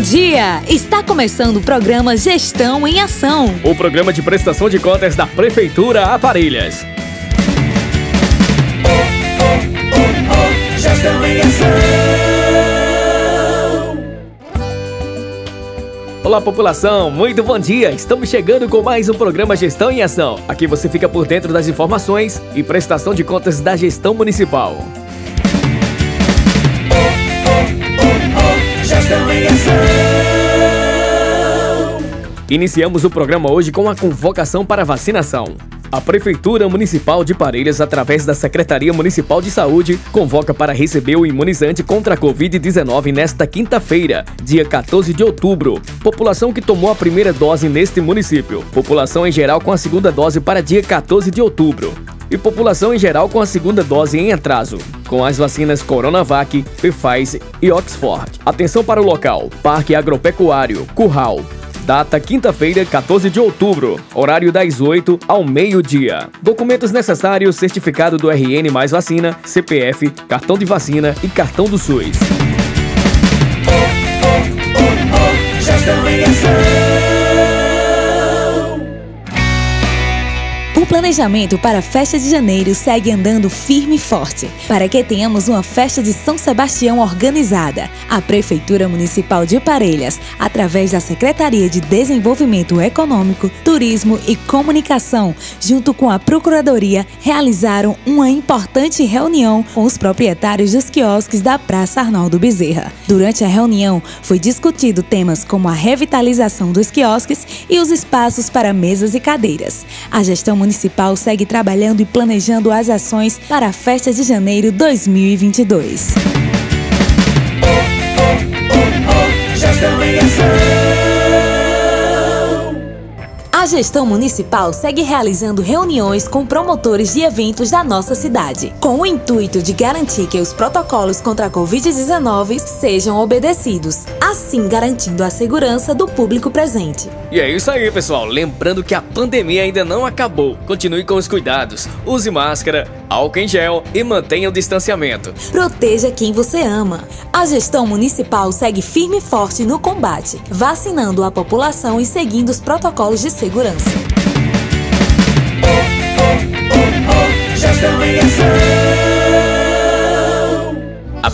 dia! Está começando o programa Gestão em Ação. O programa de prestação de contas da Prefeitura Aparelhas. Oh, oh, oh, oh, gestão em Ação. Olá, população, muito bom dia! Estamos chegando com mais um programa Gestão em Ação. Aqui você fica por dentro das informações e prestação de contas da gestão municipal. Iniciamos o programa hoje com a convocação para vacinação. A Prefeitura Municipal de Parelhas, através da Secretaria Municipal de Saúde, convoca para receber o imunizante contra a Covid-19 nesta quinta-feira, dia 14 de outubro. População que tomou a primeira dose neste município. População em geral com a segunda dose para dia 14 de outubro e população em geral com a segunda dose em atraso, com as vacinas Coronavac, Pfizer e Oxford. Atenção para o local: Parque Agropecuário, Curral. Data quinta-feira, 14 de outubro, horário das 8 ao meio-dia. Documentos necessários: certificado do RN mais vacina, CPF, cartão de vacina e cartão do SUS. Oh, oh, oh, planejamento para a festa de janeiro segue andando firme e forte, para que tenhamos uma festa de São Sebastião organizada. A Prefeitura Municipal de Parelhas, através da Secretaria de Desenvolvimento Econômico, Turismo e Comunicação, junto com a Procuradoria, realizaram uma importante reunião com os proprietários dos quiosques da Praça Arnaldo Bezerra. Durante a reunião, foi discutido temas como a revitalização dos quiosques e os espaços para mesas e cadeiras. A gestão municipal Municipal segue trabalhando e planejando as ações para a Festa de Janeiro 2022. Oh, oh, oh, a gestão municipal segue realizando reuniões com promotores de eventos da nossa cidade, com o intuito de garantir que os protocolos contra a Covid-19 sejam obedecidos, assim garantindo a segurança do público presente. E é isso aí, pessoal. Lembrando que a pandemia ainda não acabou. Continue com os cuidados. Use máscara, álcool em gel e mantenha o distanciamento. Proteja quem você ama. A gestão municipal segue firme e forte no combate, vacinando a população e seguindo os protocolos de segurança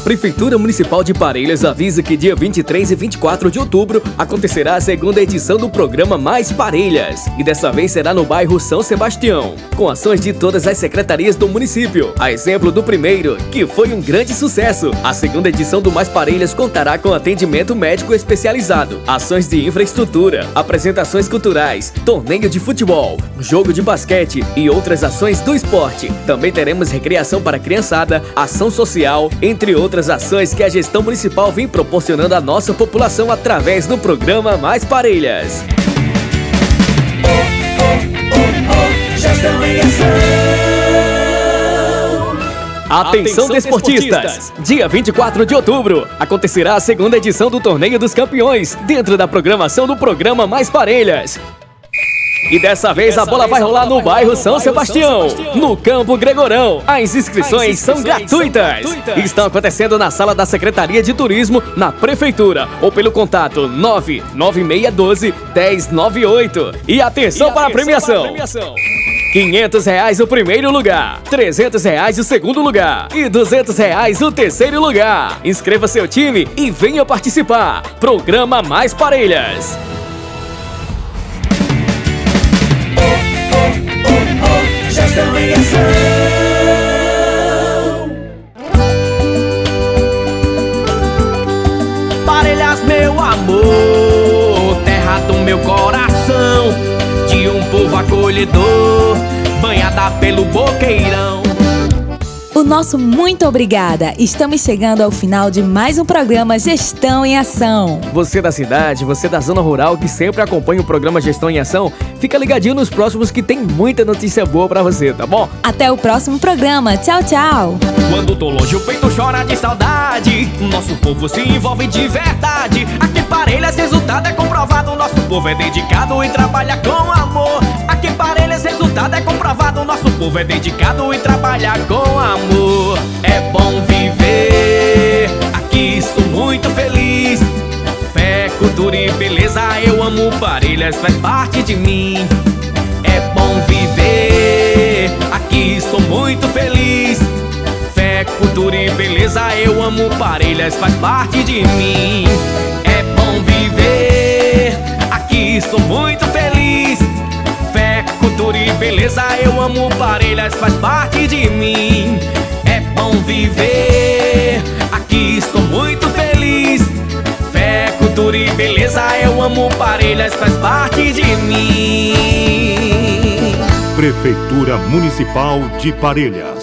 Prefeitura Municipal de Parelhas avisa que dia 23 e 24 de outubro acontecerá a segunda edição do programa Mais Parelhas. E dessa vez será no bairro São Sebastião, com ações de todas as secretarias do município. A exemplo do primeiro, que foi um grande sucesso. A segunda edição do Mais Parelhas contará com atendimento médico especializado, ações de infraestrutura, apresentações culturais, torneio de futebol, jogo de basquete e outras ações do esporte. Também teremos recreação para criançada, ação social, entre outras ações que a gestão municipal vem proporcionando à nossa população através do programa Mais Parelhas. Ação. Atenção, desportistas! Dia 24 de outubro acontecerá a segunda edição do Torneio dos Campeões, dentro da programação do programa Mais Parelhas. E dessa vez a bola vai rolar no bairro São Sebastião, no Campo Gregorão. As inscrições são gratuitas. Estão acontecendo na sala da Secretaria de Turismo, na Prefeitura, ou pelo contato 99612 1098. E atenção para a premiação! 500 reais o primeiro lugar, 300 reais o segundo lugar e 200 reais o terceiro lugar. Inscreva seu time e venha participar. Programa Mais Parelhas. Povo acolhedor, banhada pelo boqueirão nosso muito obrigada. Estamos chegando ao final de mais um programa Gestão em Ação. Você da cidade, você da zona rural que sempre acompanha o programa Gestão em Ação, fica ligadinho nos próximos que tem muita notícia boa para você, tá bom? Até o próximo programa. Tchau, tchau. Quando tô longe o peito chora de saudade. Nosso povo se envolve de verdade. Aqui Parelhas resultado é comprovado. Nosso povo é dedicado e trabalha com amor. Aqui Parelhas resultado é comprovado. Nosso povo é dedicado e trabalha com amo Parelhas, faz parte de mim. É bom viver. Aqui sou muito feliz. Fé, cultura e beleza, eu amo Parelhas, faz parte de mim. É bom viver. Aqui sou muito feliz. Fé, cultura e beleza, eu amo Parelhas, faz parte de mim. É bom viver. Faz parte de mim. Prefeitura Municipal de Parelhas